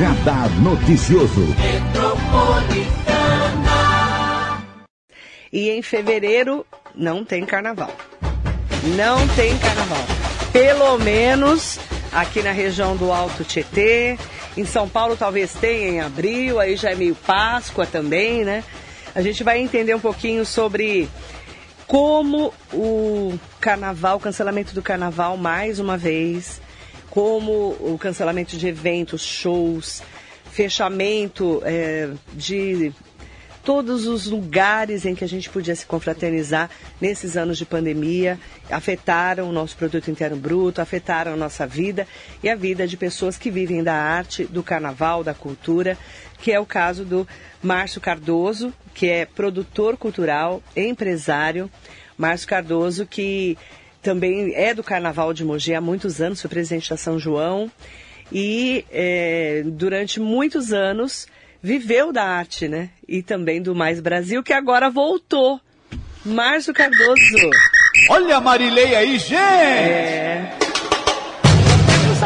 Radar Noticioso. E em fevereiro não tem carnaval. Não tem carnaval. Pelo menos aqui na região do Alto Tietê. Em São Paulo talvez tenha em abril, aí já é meio Páscoa também, né? A gente vai entender um pouquinho sobre como o carnaval, o cancelamento do carnaval mais uma vez, como o cancelamento de eventos, shows, fechamento é, de todos os lugares em que a gente podia se confraternizar nesses anos de pandemia afetaram o nosso produto interno bruto, afetaram a nossa vida e a vida de pessoas que vivem da arte, do carnaval, da cultura, que é o caso do Márcio Cardoso, que é produtor cultural, empresário. Márcio Cardoso, que também é do Carnaval de Mogi há muitos anos, foi presidente da São João e é, durante muitos anos viveu da arte, né? E também do Mais Brasil, que agora voltou. Márcio Cardoso. Olha a Marilei aí, gente! É.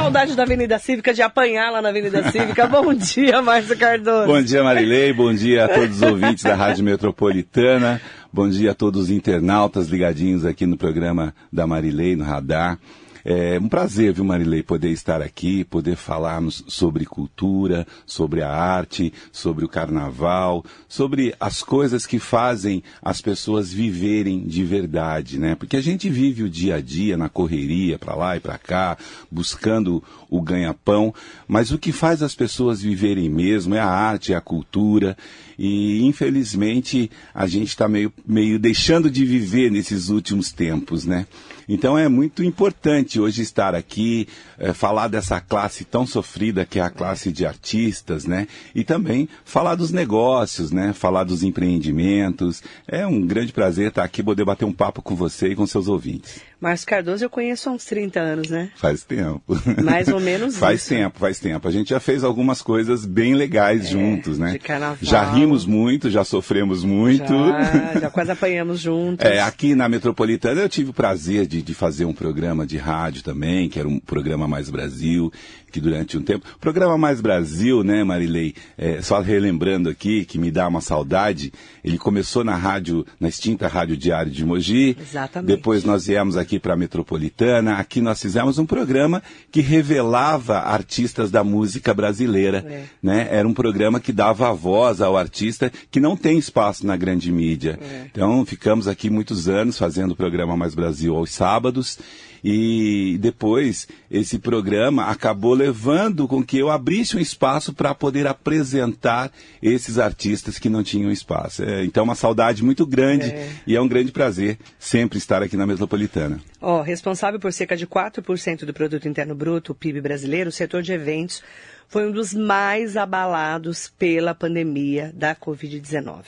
Saudade da Avenida Cívica, de apanhar lá na Avenida Cívica. bom dia, Márcio Cardoso. Bom dia, Marilei. Bom dia a todos os ouvintes da Rádio Metropolitana. Bom dia a todos os internautas ligadinhos aqui no programa da Marilei, no Radar. É um prazer, viu, Marilei, poder estar aqui, poder falarmos sobre cultura, sobre a arte, sobre o carnaval, sobre as coisas que fazem as pessoas viverem de verdade, né? Porque a gente vive o dia a dia na correria, para lá e para cá, buscando o ganha-pão, mas o que faz as pessoas viverem mesmo é a arte, é a cultura, e infelizmente a gente está meio, meio deixando de viver nesses últimos tempos, né? Então é muito importante hoje estar aqui, é, falar dessa classe tão sofrida que é a classe de artistas, né? E também falar dos negócios, né? Falar dos empreendimentos. É um grande prazer estar aqui, poder bater um papo com você e com seus ouvintes. Márcio Cardoso eu conheço há uns 30 anos, né? Faz tempo. Mais ou menos faz isso. tempo, faz tempo. A gente já fez algumas coisas bem legais é, juntos, né? De carnaval. Já rimos muito, já sofremos muito. Já, já quase apanhamos juntos. É, aqui na Metropolitana eu tive o prazer de, de fazer um programa de rádio também, que era um programa Mais Brasil, que durante um tempo. Programa Mais Brasil, né, Marilei? É, só relembrando aqui, que me dá uma saudade, ele começou na rádio, na extinta Rádio Diário de Mogi. Exatamente. Depois nós viemos aqui para a Metropolitana. Aqui nós fizemos um programa que revelava artistas da música brasileira. É. Né? Era um programa que dava voz ao artista que não tem espaço na grande mídia. É. Então ficamos aqui muitos anos fazendo o programa Mais Brasil aos sábados. E depois esse programa acabou levando com que eu abrisse um espaço para poder apresentar esses artistas que não tinham espaço. É, então, uma saudade muito grande É. e é um grande prazer sempre estar aqui na Metropolitana. Ó, responsável por cerca de 4% do produto interno bruto, o PIB brasileiro, o setor de eventos foi um dos mais abalados pela pandemia da Covid-19.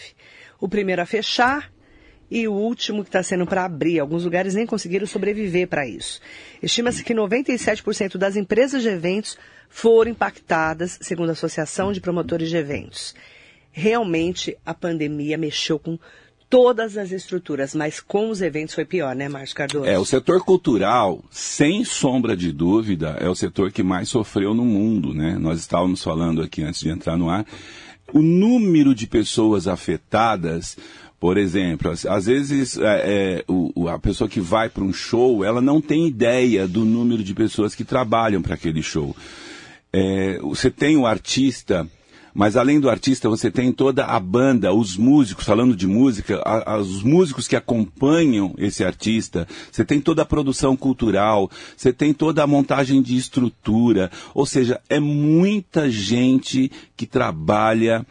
O primeiro a fechar e o último que está sendo para abrir. Alguns lugares nem conseguiram sobreviver para isso. Estima-se que 97% das empresas de eventos foram impactadas, segundo a Associação de Promotores de Eventos. Realmente a pandemia mexeu com todas as estruturas, mas com os eventos foi pior, né, Márcio Cardoso? É, o setor cultural, sem sombra de dúvida, é o setor que mais sofreu no mundo, né? Nós estávamos falando aqui antes de entrar no ar. O número de pessoas afetadas, por exemplo, às, vezes é, é, o- a pessoa que vai para um show, ela não tem ideia do número de pessoas que trabalham para aquele show. É, você tem o artista, mas além do artista, você tem toda a banda, os músicos, falando de música, a- a- os músicos que acompanham esse artista, você tem toda a produção cultural, você tem toda a montagem de estrutura, ou seja, é muita gente que trabalha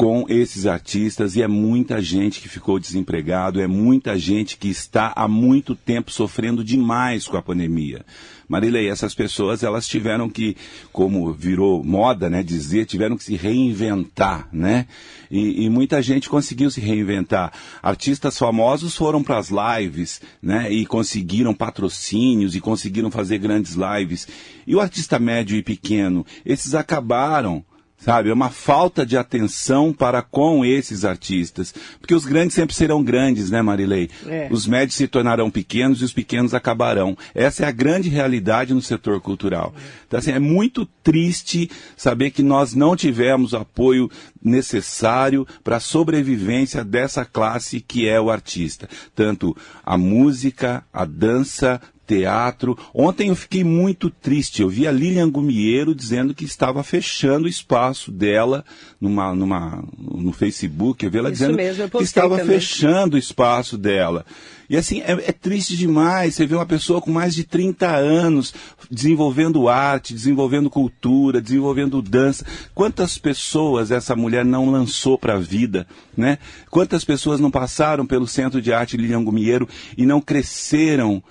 com esses artistas e é muita gente que ficou desempregado, é muita gente que está há muito tempo sofrendo demais com a pandemia. Marilei, essas pessoas elas tiveram que, como virou moda, né, dizer, tiveram que se reinventar, né? E, e muita gente conseguiu se reinventar. Artistas famosos foram para as lives, né, e conseguiram patrocínios e conseguiram fazer grandes lives. E o artista médio e pequeno, esses acabaram sabe? É uma falta de atenção para com esses artistas. Porque os grandes sempre serão grandes, né, Marilei? É. Os médios se tornarão pequenos e os pequenos acabarão. Essa é a grande realidade no setor cultural. Então, assim, é muito triste saber que nós não tivemos o apoio necessário para a sobrevivência dessa classe que é o artista. Tanto a música, a dança, teatro. Ontem eu fiquei muito triste. Eu vi a Lilian Gumiero dizendo que estava fechando o espaço dela numa, numa, no Facebook. Eu vi ela Isso dizendo mesmo, que estava também. fechando o espaço dela. E assim, é, é triste demais. Você vê uma pessoa com mais de 30 anos desenvolvendo arte, desenvolvendo cultura, desenvolvendo dança. Quantas pessoas essa mulher não lançou para a vida, né? Quantas pessoas não passaram pelo Centro de Arte Lilian Gumiero e não cresceram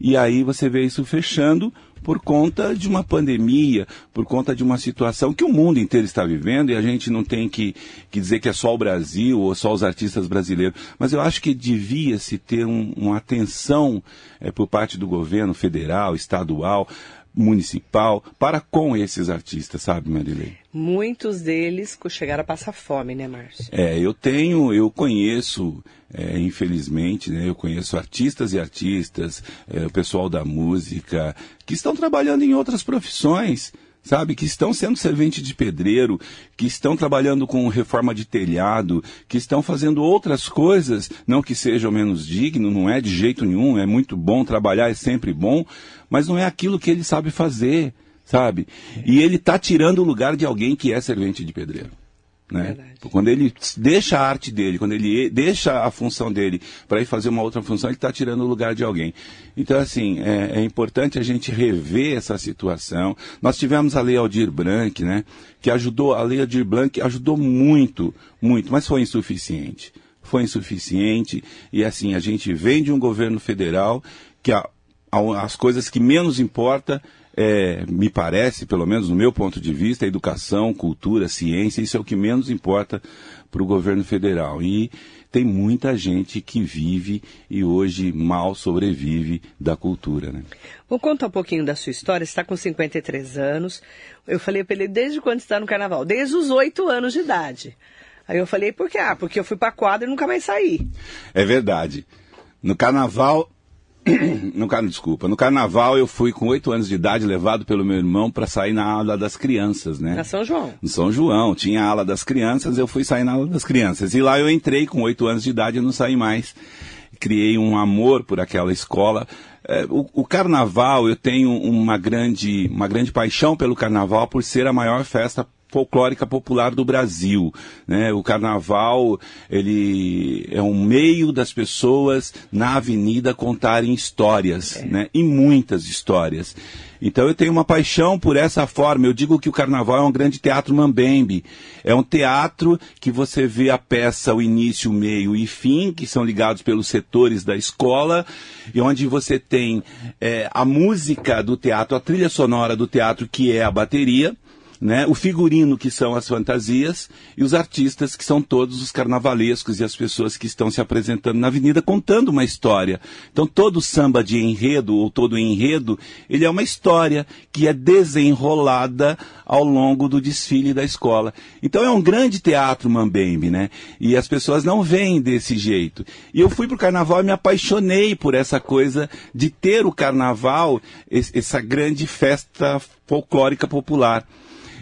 e aí você vê isso fechando por conta de uma pandemia, por conta de uma situação que o mundo inteiro está vivendo e a gente não tem que, que dizer que é só o Brasil ou só os artistas brasileiros. Mas eu acho que devia-se ter um, uma atenção eh, por parte do governo federal, estadual, municipal, para com esses artistas, sabe, Marilei? Muitos deles chegaram a passar fome, né, Márcio? É, eu tenho, eu conheço, é, infelizmente, né, eu conheço artistas e artistas, é, o pessoal da música, que estão trabalhando em outras profissões, sabe, que estão sendo servente de pedreiro, que estão trabalhando com reforma de telhado, que estão fazendo outras coisas, não que sejam menos digno, não é de jeito nenhum, é muito bom trabalhar, é sempre bom, mas não é aquilo que ele sabe fazer, sabe? E ele está tirando o lugar de alguém que é servente de pedreiro. Né? Quando ele deixa a arte dele, quando ele deixa a função dele para ir fazer uma outra função, ele está tirando o lugar de alguém. Então, assim, é, é, importante a gente rever essa situação. Nós tivemos a Lei Aldir Blanc, né? Que ajudou, a Lei Aldir Blanc ajudou muito, muito, mas foi insuficiente. Foi insuficiente e, assim, a gente vem de um governo federal que a, a, as coisas que menos importa é, me parece, pelo menos no meu ponto de vista, educação, cultura, ciência, isso é o que menos importa para o governo federal. E tem muita gente que vive e hoje mal sobrevive da cultura. Né? Vou contar um pouquinho da sua história. Você está com 53 anos. Eu falei para ele, desde quando está no carnaval? Desde os 8 anos de idade. Aí eu falei, por quê? Ah, porque eu fui para a quadra e nunca mais saí. É verdade. No carnaval, no, car- desculpa, no carnaval eu fui com oito anos de idade levado pelo meu irmão para sair na aula das crianças, né? Na São João. No São João, tinha a ala das crianças, eu fui sair na aula das crianças. E lá eu entrei com oito anos de idade e não saí mais. Criei um amor por aquela escola. É, o, o carnaval, eu tenho uma grande, uma grande paixão pelo carnaval por ser a maior festa folclórica popular do Brasil, né? O carnaval, ele é um meio das pessoas na avenida contarem histórias, né? E muitas histórias. Então eu tenho uma paixão por essa forma. Eu digo que o carnaval é um grande teatro mambembe. É um teatro que você vê a peça, o início, o meio e fim, que são ligados pelos setores da escola, e onde você tem eh, a música do teatro, a trilha sonora do teatro, que é a bateria, né? O figurino que são as fantasias e os artistas que são todos os carnavalescos e as pessoas que estão se apresentando na avenida contando uma história. Então todo samba de enredo ou todo enredo, ele é uma história que é desenrolada ao longo do desfile da escola. Então é um grande teatro mambembe, né? E as pessoas não veem desse jeito. E eu fui pro carnaval e me apaixonei por essa coisa de ter o carnaval, es- essa grande festa folclórica popular.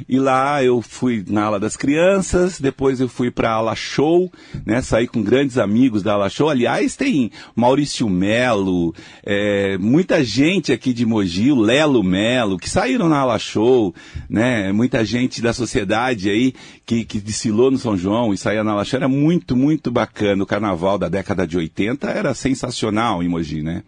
E lá eu fui na ala das crianças, depois eu fui para a ala show, né? Saí com grandes amigos da ala show. Aliás, tem Maurício Melo, é, muita gente aqui de Mogi, o Lelo Melo, que saíram na ala show, né? Muita gente da sociedade aí que, que desfilou no São João e saía na ala show. Era muito, muito bacana. O carnaval da década de 80 era sensacional em Mogi, né?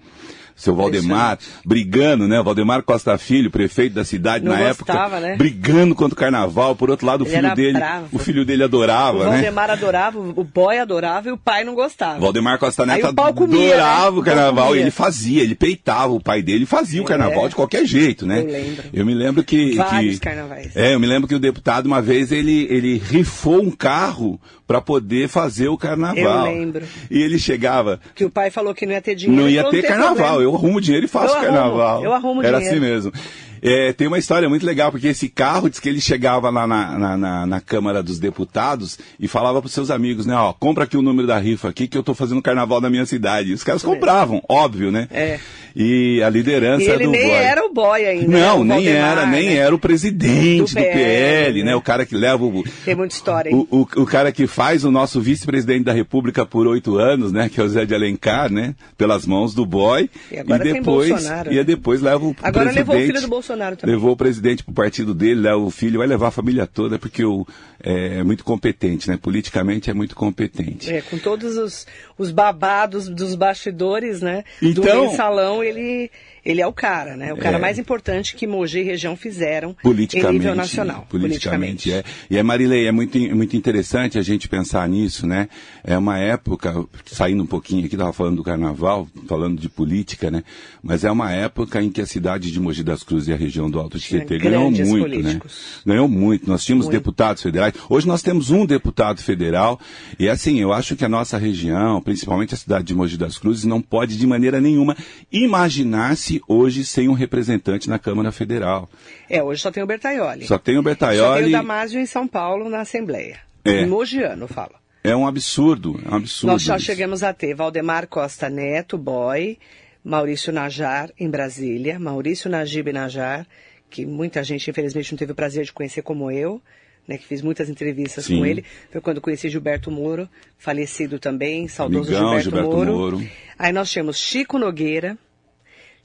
Seu Valdemar brigando, né? O Valdemar Costa Filho, prefeito da cidade Não na gostava, época, né? brigando contra o carnaval. Por outro lado, o Ele filho dele, bravo. o filho dele O adorava, né? Valdemar adorava, o boy adorava e o pai não gostava. Valdemar Costa Neto o pau comia, adorava né? o O carnaval comia. e ele fazia, ele peitava o pai dele, fazia o É. carnaval de qualquer jeito, né? Eu lembro. Eu me lembro que Vários que- carnavais. É, eu me lembro que o deputado uma vez ele ele rifou um carro para poder fazer o carnaval. Eu lembro. E ele chegava, Que o pai falou que não ia ter dinheiro. não ia ter carnaval. Eu arrumo dinheiro e faço Eu arrumo, carnaval. eu arrumo Era dinheiro. assim mesmo. É, tem uma história muito legal, porque esse carro diz que ele chegava lá na, na, na, na Câmara dos Deputados e falava para seus amigos, né, ó, compra aqui o número da rifa aqui que eu estou fazendo carnaval na minha cidade. E os caras compravam, óbvio, né? É. E a liderança E ele do nem boy. era o boy ainda. Não, né? Nem Valdemar, era, nem né? era o presidente Do do, PL, PL, né? né? O cara que leva o, Tem muita história, hein? o, o, o cara que faz o nosso vice-presidente da República por oito anos, né? Que é o Zé de Alencar, né? Pelas mãos do boy. E agora tem depois, Bolsonaro, e né? depois leva o Agora presidente, levou o filho do Bolsonaro também. Levou o presidente pro partido dele, leva o filho, vai levar a família toda, porque o, é, é muito competente, né? Politicamente é muito competente. É, com todos os, os babados dos bastidores, né? do Então- mensalão, ele, ele é o cara, né? O cara É. mais importante que Mogi e região fizeram em Politicamente. nível nacional. Politicamente, é. E é, Marilei, é muito, muito interessante a gente pensar nisso, né? É uma época, saindo um pouquinho aqui, estava falando do carnaval, falando de política, né? Mas é uma época em que a cidade de Mogi das Cruzes e a região do Alto Tietê ganhou muito, políticos. né? Ganhou muito. Nós tínhamos Muito. deputados federais. Hoje nós temos um deputado federal. E assim, eu acho que a nossa região, principalmente a cidade de Mogi das Cruzes, não pode de maneira nenhuma imaginar-se hoje sem um representante na Câmara Federal. É, hoje só tem o Bertaioli. Só tem o Só tem Bertaioli. o Damásio em São Paulo, na Assembleia. É. Em Mogiano, fala. É um absurdo, é um absurdo. Nós já isso. chegamos a ter Valdemar Costa Neto, boy, Maurício Najar, em Brasília, Maurício Najib Najar, que muita gente, infelizmente, não teve o prazer de conhecer como eu, né, que fiz muitas entrevistas Sim. com ele. Foi quando conheci Gilberto Moro, falecido também, saudoso Amigão, Gilberto, Gilberto Moro. Moro. Aí nós tínhamos Chico Nogueira,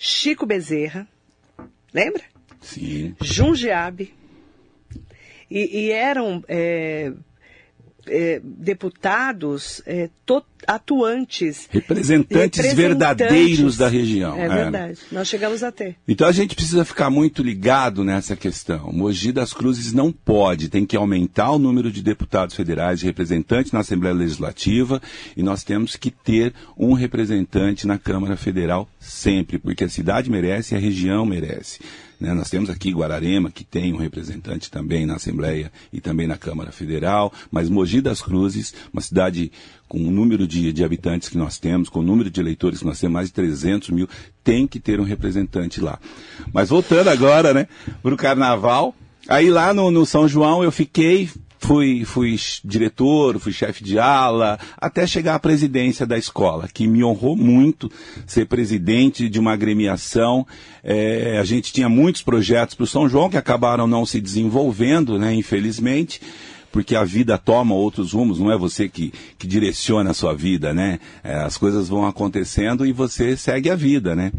Chico Bezerra, lembra? Sim. Jundiabe. E, e eram é, é, deputados é, atuantes. Representantes representantes. verdadeiros da região. É era. verdade. Nós chegamos a ter. Então a gente precisa ficar muito ligado nessa questão. Mogi das Cruzes não pode, tem que aumentar o número de deputados federais e representantes na Assembleia Legislativa e nós temos que ter um representante na Câmara Federal sempre, porque a cidade merece e a região merece. Né? Nós temos aqui Guararema, que tem um representante também na Assembleia e também na Câmara Federal, mas Mogi das Cruzes, uma cidade com o número de, de habitantes que nós temos, com o número de eleitores que nós temos, mais de 300 mil, tem que ter um representante lá. Mas voltando agora, né, para o Carnaval, aí lá no, no São João eu fiquei, fui, fui diretor, fui chefe de ala, até chegar à presidência da escola, que me honrou muito ser presidente de uma agremiação. É, a gente tinha muitos projetos para o São João que acabaram não se desenvolvendo, né, infelizmente porque a vida toma outros rumos, não é você que, que direciona a sua vida, né? É, as coisas vão acontecendo e você segue a vida, né?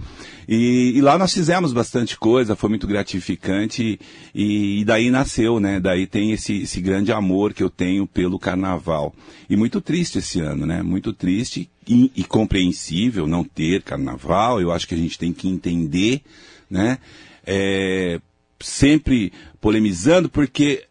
E, e lá nós fizemos bastante coisa, foi muito gratificante e, e daí nasceu, né? Daí tem esse, esse grande amor que eu tenho pelo carnaval. E muito triste esse ano, né? Muito triste e, e compreensível não ter carnaval, eu acho que a gente tem que entender, né? É, sempre polemizando, porque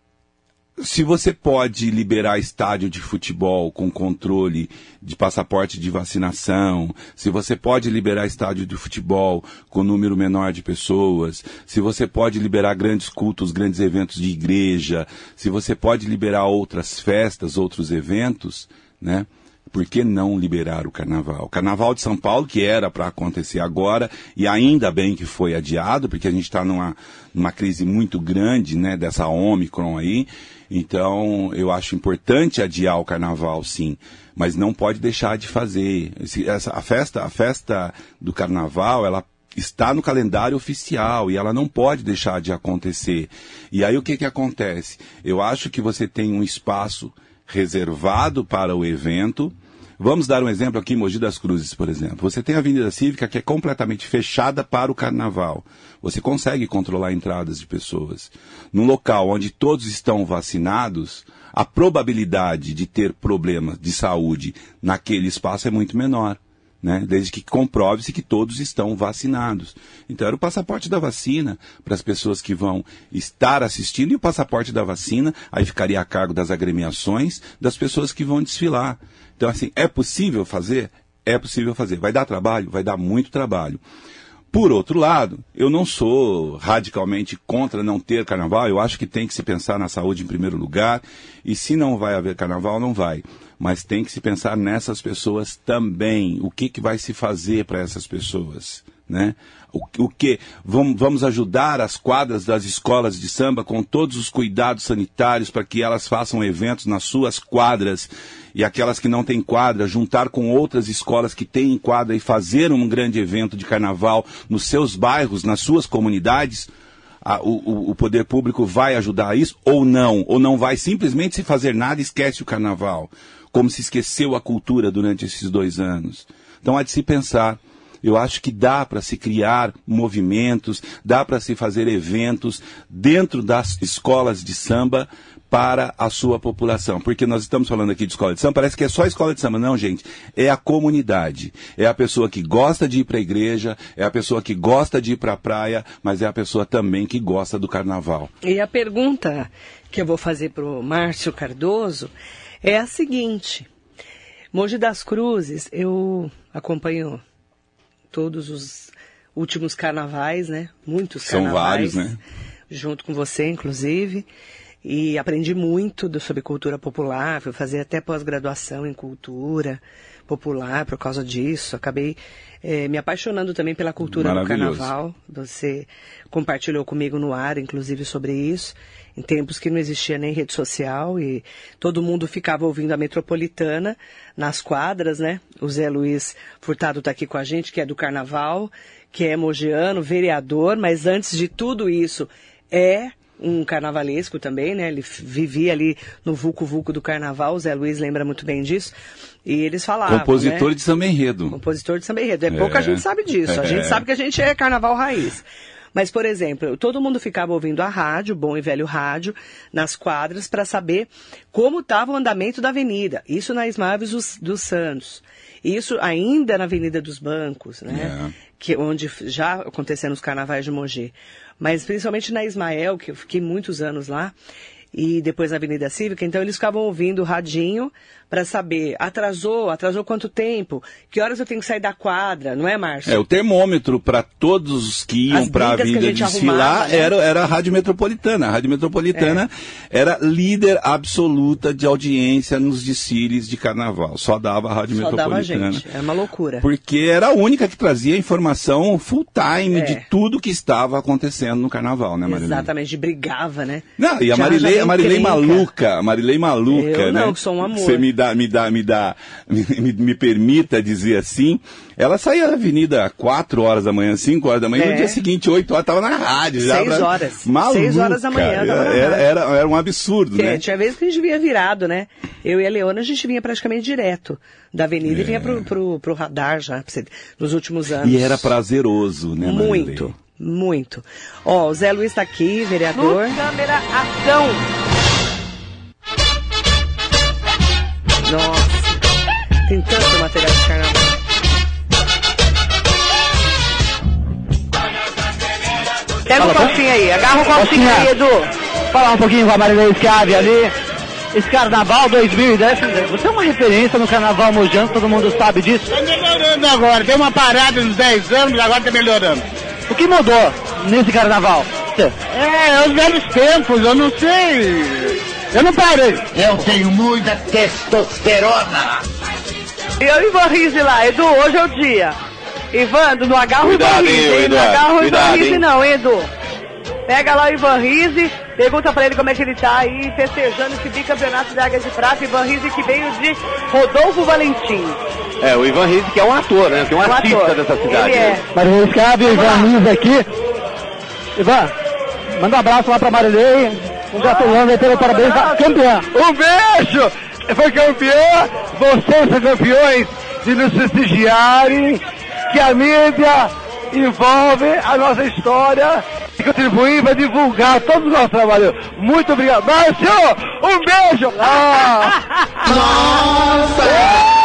se você pode liberar estádio de futebol com controle de passaporte de vacinação, se você pode liberar estádio de futebol com número menor de pessoas, se você pode liberar grandes cultos, grandes eventos de igreja, se você pode liberar outras festas, outros eventos, né? Por que não liberar o carnaval? O carnaval de São Paulo, que era para acontecer agora, e ainda bem que foi adiado, porque a gente está numa, numa crise muito grande, né, dessa Omicron aí. Então, eu acho importante adiar o carnaval, sim, mas não pode deixar de fazer. Esse- essa, a festa, a festa do carnaval, ela está no calendário oficial e ela não pode deixar de acontecer. E aí o que que acontece? Eu acho que você tem um espaço reservado para o evento. Vamos dar um exemplo aqui em Mogi das Cruzes, por exemplo. Você tem a Avenida Cívica que é completamente fechada para o carnaval. Você consegue controlar entradas de pessoas. Num local onde todos estão vacinados, a probabilidade de ter problemas de saúde naquele espaço é muito menor né? Desde que comprove-se que todos estão vacinados. Então era o passaporte da vacina para as pessoas que vão estar assistindo e o passaporte da vacina aí ficaria a cargo das agremiações das pessoas que vão desfilar. Então assim, é possível fazer? É possível fazer. Vai dar trabalho? Vai dar muito trabalho. Por outro lado, eu não sou radicalmente contra não ter carnaval, eu acho que tem que se pensar na saúde em primeiro lugar, e se não vai haver carnaval, não vai. Mas tem que se pensar nessas pessoas também, o que, que vai se fazer para essas pessoas. né? O, o que vamos, vamos ajudar as quadras das escolas de samba com todos os cuidados sanitários para que elas façam eventos nas suas quadras e aquelas que não têm quadra, juntar com outras escolas que têm quadra e fazer um grande evento de carnaval nos seus bairros, nas suas comunidades, a, o, o, poder público vai ajudar a isso ou não? Ou não vai simplesmente se fazer nada e esquece o carnaval, como se esqueceu a cultura durante esses dois anos? Então há de se pensar. Eu acho que dá para se criar movimentos, dá para se fazer eventos dentro das escolas de samba para a sua população. Porque nós estamos falando aqui de escola de samba, parece que é só escola de samba. Não, gente. É a comunidade. É a pessoa que gosta de ir para a igreja, é a pessoa que gosta de ir para a praia, mas é a pessoa também que gosta do carnaval. E a pergunta que eu vou fazer para o Márcio Cardoso é a seguinte. Mogi das Cruzes, eu acompanho todos os últimos carnavais, né? Muitos São carnavais. São vários, né? Junto com você, inclusive e aprendi muito do, sobre cultura popular, fui fazer até pós-graduação em cultura popular por causa disso. Acabei é, me apaixonando também pela cultura do carnaval. Você compartilhou comigo no ar, inclusive, sobre isso, em tempos que não existia nem rede social e todo mundo ficava ouvindo a metropolitana nas quadras, né? O Zé Luiz Furtado está aqui com a gente, que é do carnaval, que é mogiano, vereador, mas antes de tudo isso, é um carnavalesco também, né? Ele vivia ali no vulco vulco do carnaval, o Zé Luiz lembra muito bem disso. E eles falavam. Compositor né? de samba enredo. Compositor de samba enredo. É, é. pouca gente sabe disso. A gente é. sabe que a gente é carnaval raiz. Mas, por exemplo, todo mundo ficava ouvindo a rádio, bom e velho rádio, nas quadras, para saber como estava o andamento da avenida. Isso na Ismaves dos, dos Isso ainda na Avenida dos Bancos, né? É. Que, onde já aconteceram os carnavais de Mogi mas principalmente na Ismael, que eu fiquei muitos anos lá, e depois na Avenida Cívica, então eles ficavam ouvindo o radinho para saber, atrasou, atrasou quanto tempo, que horas eu tenho que sair da quadra, não é, Márcio? É, o termômetro para todos os que iam para a Avenida desfilar né? era, era a Rádio Metropolitana. A Rádio Metropolitana é. era líder absoluta de audiência nos desfiles de carnaval. Só dava a Rádio Só Metropolitana. Dava a gente. Era uma loucura. Porque era a única que trazia informação full time é. de tudo que estava acontecendo no carnaval, né, Marilei? Exatamente, brigava, né? Não, e a Marilei, a Marilei maluca, Marilei maluca, eu né? Não, sou um amor. Você me dá, me dá, me dá, me, me permita dizer assim, ela saía da avenida 4 horas da manhã, 5 horas da manhã, é. e no dia seguinte, 8 horas, estava na rádio. 6 horas. Maluca. 6 horas da manhã. Era, era, era, um absurdo, que, né? Tinha vezes que a gente vinha virado, né? Eu e a Leona, a gente vinha praticamente direto da avenida é. e vinha pro, pro, pro radar já, nos últimos anos. E era prazeroso, né, Muito. Muito. Ó, o Zé Luiz está aqui, vereador. No câmera, ação! Nossa, tem tanto material de carnaval. Pega o cofrinho aí, agarra o cofrinho aí, Edu. Falar um pouquinho com a Marilene Schiavi ali. Esse Carnaval 2010, você é uma referência no Carnaval Mojano, todo mundo sabe disso. Tá melhorando agora, deu uma parada nos 10 anos, agora tá melhorando. O que mudou nesse Carnaval? É, é os velhos tempos, eu não sei. Eu não parei. Eu tenho muita testosterona. E eu, Ivan Rizzi lá, Edu, hoje é o dia. Ivan, não agarra o Ivan Rizzi, não agarra o Ivan Rizzi não, hein, Edu. Pega lá o Ivan Rizzi, pergunta pra ele como é que ele tá aí, festejando esse bicampeonato da Águia de Prata. Ivan Rizzi que veio de Rodolfo Valentim. É, o Ivan Rizzi que é um ator, né? Que é um, um artista ator. dessa cidade. Ele é. Marilei Scabi, Ivan Rizzi aqui. Ivan, manda um abraço lá pra Marilei. Congratulando aí pelo parabéns da campeã. Um beijo! Foi campeã, vocês são campeões de nos prestigiarem, que a mídia envolve a nossa história e contribuir para divulgar todo o nosso trabalho. Muito obrigado. Márcio, um beijo! Ah. Nossa!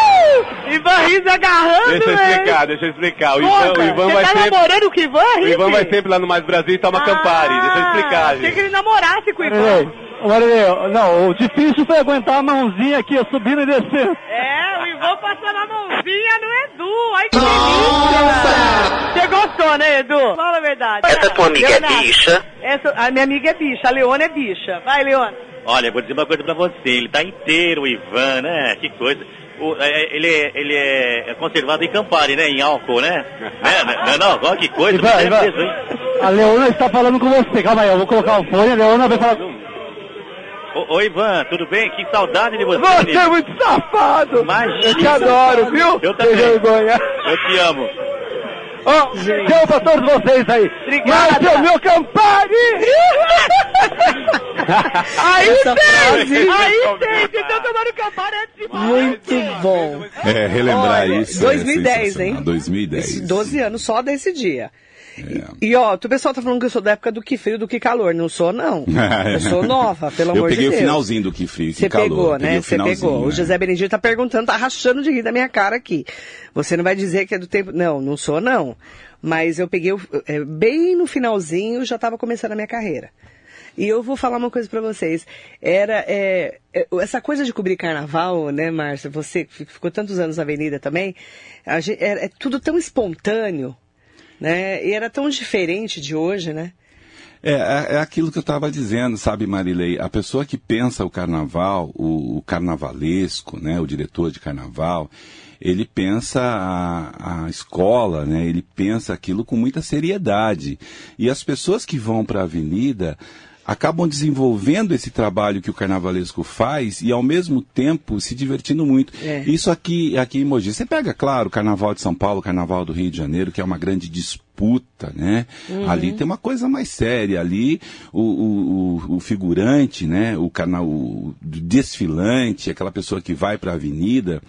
Ivan Riz agarrando, Deixa eu explicar, deixa eu explicar. O Ivan, o Ivan você vai tá sempre... namorando com o Ivan Riz? O Ivan vai sempre lá no Mais Brasil e toma ah, Campari. Deixa eu explicar, gente. Achei que ele namorasse com o Ivan. Marilei, não, o difícil foi aguentar a mãozinha aqui, subindo e descendo. É, o Ivan passando a mãozinha no Edu. Ai, que delícia! Você gostou, né, Edu? Fala a verdade. Essa tua amiga é Leonardo, bicha? Essa, a minha amiga é bicha, a Leona é bicha. Vai, Leona. Olha, vou dizer uma coisa pra você, ele tá inteiro, o Ivan, né? Que coisa. O, é, ele, é, ele é conservado em Campari, né? Em álcool, né? né? Não, não, que coisa. Ivan, Ivan, peso, a Leona está falando com você. Calma aí, eu vou colocar o fone, a Leona vai falar ô, Ivan, tudo bem? Que saudade de você. Você é muito safado! Imagina. Eu te adoro, viu? Eu também. Eu te amo. Ó, oh, tchau pra todos vocês aí. Obrigada. Márcio, meu Campari! aí Essa tem! frase- Aí tem! Então tomando Campari é demais! Muito bom. É, relembrar Olha, isso. 2010, é sensacional. hein? 2010. Esse 12 anos só desse dia. É. E ó, o pessoal tá falando que eu sou da época do que frio, do que calor. Não sou, não. Eu sou nova, pelo Eu amor de peguei Deus. o finalzinho do que frio, que Você calor. pegou, Peguei né? Você pegou. O é. José Benedito tá perguntando, tá rachando de rir da minha cara aqui. Você não vai dizer que é do tempo. Não, não sou, não. Mas eu peguei o- é, bem no finalzinho, já estava começando a minha carreira. E eu vou falar uma coisa pra vocês. Era é, é, essa coisa de cobrir carnaval, né, Márcia? Você ficou tantos anos na Avenida também. gente- é, é tudo tão espontâneo, né? E era tão diferente de hoje, né? É, é, é aquilo que eu estava dizendo, sabe, Marilei? A pessoa que pensa o carnaval, o, o carnavalesco, né, o diretor de carnaval, ele pensa a, a escola, né, ele pensa aquilo com muita seriedade. E as pessoas que vão para a avenida acabam desenvolvendo esse trabalho que o carnavalesco faz e ao mesmo tempo se divertindo muito. É. Isso aqui, aqui em Mogi. Você pega, claro, o Carnaval de São Paulo, o Carnaval do Rio de Janeiro, que é uma grande disputa, né? Ali tem uma coisa mais séria. Ali o, o, o- figurante, né? O, carna, o desfilante, aquela pessoa que vai para a avenida,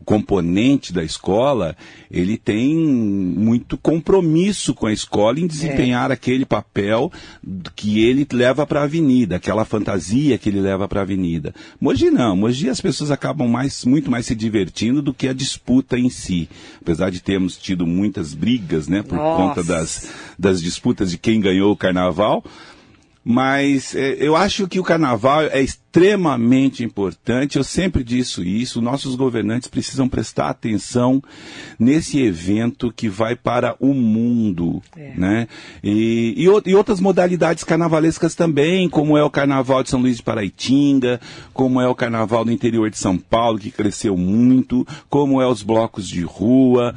o componente da escola, ele tem muito compromisso com a escola em desempenhar aquele papel que ele leva para a avenida, aquela fantasia que ele leva para a avenida. Mogi não, Mogi as pessoas acabam mais, muito mais se divertindo do que a disputa em si. Apesar de termos tido muitas brigas, né, por Nossa. Conta das, das disputas de quem ganhou o carnaval, mas é, eu acho que o carnaval é extremamente importante. Eu sempre disse isso. Nossos governantes precisam prestar atenção nesse evento que vai para o mundo, né? E, e, e outras modalidades carnavalescas também, como é o Carnaval de São Luís de Paraitinga, como é o Carnaval do interior de São Paulo que cresceu muito, como é os blocos de rua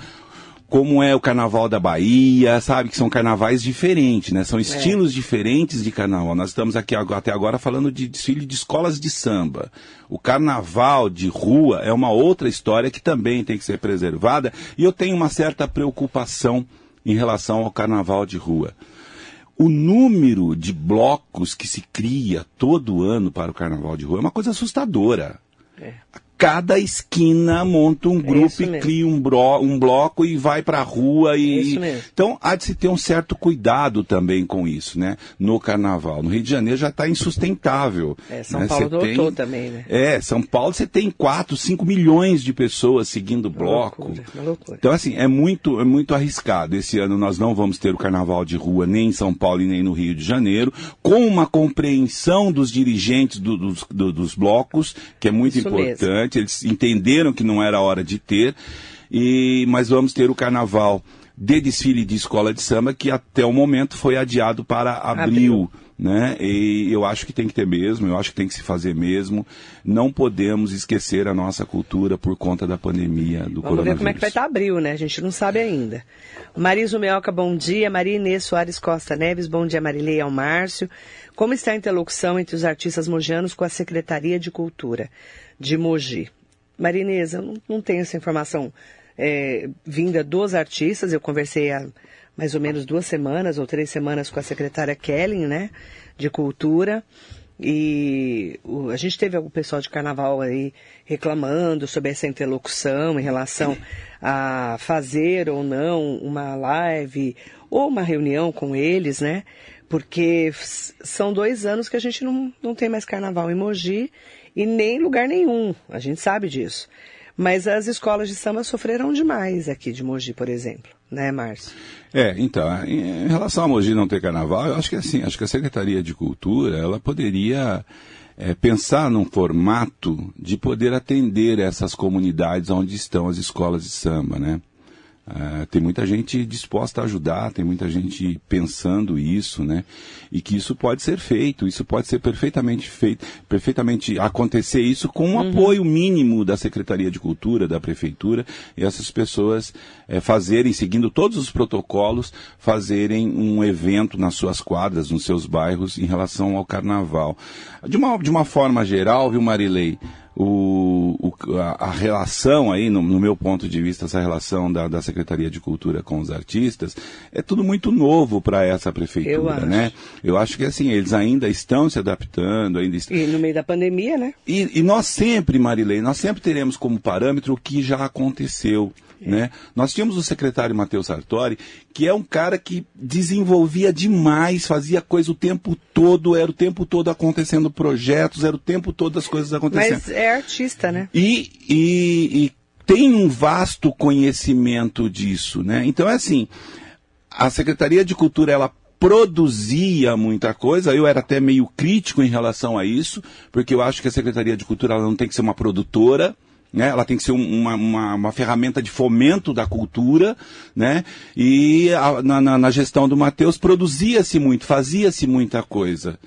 como é o carnaval da Bahia, sabe? Que são carnavais diferentes, né? São estilos diferentes de carnaval. Nós estamos aqui até agora falando de desfile de escolas de samba. O carnaval de rua é uma outra história que também tem que ser preservada e eu tenho uma certa preocupação em relação ao carnaval de rua. O número de blocos que se cria todo ano para o carnaval de rua é uma coisa assustadora. Cada esquina monta um grupo isso e cria um, bro- um bloco e vai para a rua e Isso mesmo. então há de se ter um certo cuidado também com isso, né? No carnaval, no Rio de Janeiro já está insustentável. É, São né? Paulo Você adotou também, né? É, São Paulo você tem 4, 5 milhões de pessoas seguindo o bloco. loucura, uma loucura. Então, assim, é muito, é muito arriscado. Esse ano nós não vamos ter o carnaval de rua nem em São Paulo e nem no Rio de Janeiro, com uma compreensão dos dirigentes do- dos, do- dos blocos, que é muito Isso mesmo. Importante. Eles entenderam que não era hora de ter, e, mas vamos ter o carnaval de desfile de escola de samba, que até o momento foi adiado para abril. Abril. Né? E eu acho que tem que ter mesmo, eu acho que tem que se fazer mesmo. Não podemos esquecer a nossa cultura por conta da pandemia do Vamos coronavírus. ver como é que vai estar abril, né? A gente não sabe ainda. Mariso Melca, bom dia. Maria Inês Soares Costa Neves, bom dia. Marilei ao Márcio. Como está a interlocução entre os artistas mogianos com a Secretaria de Cultura de Mogi? Eu não, não tenho essa informação é, vinda dos artistas. Eu conversei há mais ou menos duas semanas ou três semanas com a secretária Kellen, né? De Cultura. E o- a gente teve o pessoal de carnaval aí reclamando sobre essa interlocução em relação a fazer ou não uma live ou uma reunião com eles, né? Porque são dois anos que a gente não, não tem mais carnaval em Mogi e nem em lugar nenhum. A gente sabe disso. Mas as escolas de samba sofreram demais aqui de Mogi, por exemplo, né, Márcio? É, então, em em relação a Mogi não ter carnaval, eu acho que assim, acho que a Secretaria de Cultura, ela poderia é, pensar num formato de poder atender essas comunidades onde estão as escolas de samba, né? Uh, tem muita gente disposta a ajudar, tem muita gente pensando isso, né? E que isso pode ser feito, isso pode ser perfeitamente feito, perfeitamente acontecer isso com um uhum. apoio mínimo da Secretaria de Cultura, da Prefeitura, e essas pessoas é, fazerem, seguindo todos os protocolos, fazerem um evento nas suas quadras, nos seus bairros, em relação ao carnaval. De uma, de uma forma geral, viu, Marilei? O, o, a, a, relação aí, no, no, meu ponto de vista, essa relação da, da, Secretaria de Cultura com os artistas, é tudo muito novo para essa prefeitura, Eu né? Eu acho que assim, eles ainda estão se adaptando, ainda E no meio da pandemia, né? E, e nós sempre, Marilei, nós sempre teremos como parâmetro o que já aconteceu. Né? Nós tínhamos o secretário Matheus Sartori, que é um cara que desenvolvia demais, fazia coisa o tempo todo, era o tempo todo acontecendo projetos, era o tempo todo as coisas acontecendo. Mas é artista, né? E, e, e tem um vasto conhecimento disso, né? Então é assim, a Secretaria de Cultura, ela produzia muita coisa. Eu era até meio crítico em relação a isso, porque eu acho que a Secretaria de Cultura não tem que ser uma produtora, né? Ela tem que ser um, uma, uma, uma, ferramenta de fomento da cultura, né? E a, na, na, gestão do Matheus produzia-se muito, fazia-se muita coisa.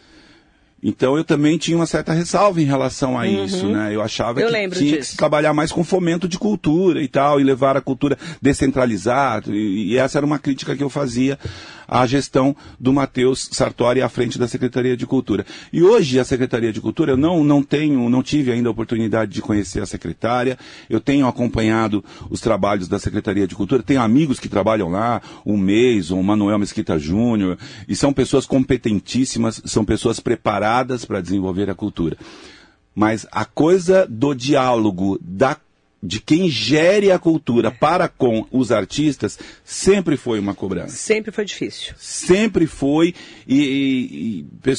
Então eu também tinha uma certa ressalva em relação a uhum. isso, né? Eu achava eu que tinha disso. que trabalhar mais com fomento de cultura e tal, e levar a cultura descentralizada, e, e essa era uma crítica que eu fazia à gestão do Matheus Sartori à frente da Secretaria de Cultura. E hoje a Secretaria de Cultura, eu não, não tenho, não tive ainda a oportunidade de conhecer a secretária, eu tenho acompanhado os trabalhos da Secretaria de Cultura, tenho amigos que trabalham lá, o Meis, o Manuel Mesquita Júnior, e são pessoas competentíssimas, são pessoas preparadas para desenvolver a cultura. Mas a coisa do diálogo, da de quem gere a cultura para com os artistas sempre foi uma cobrança. Sempre foi difícil. Sempre foi. E, e,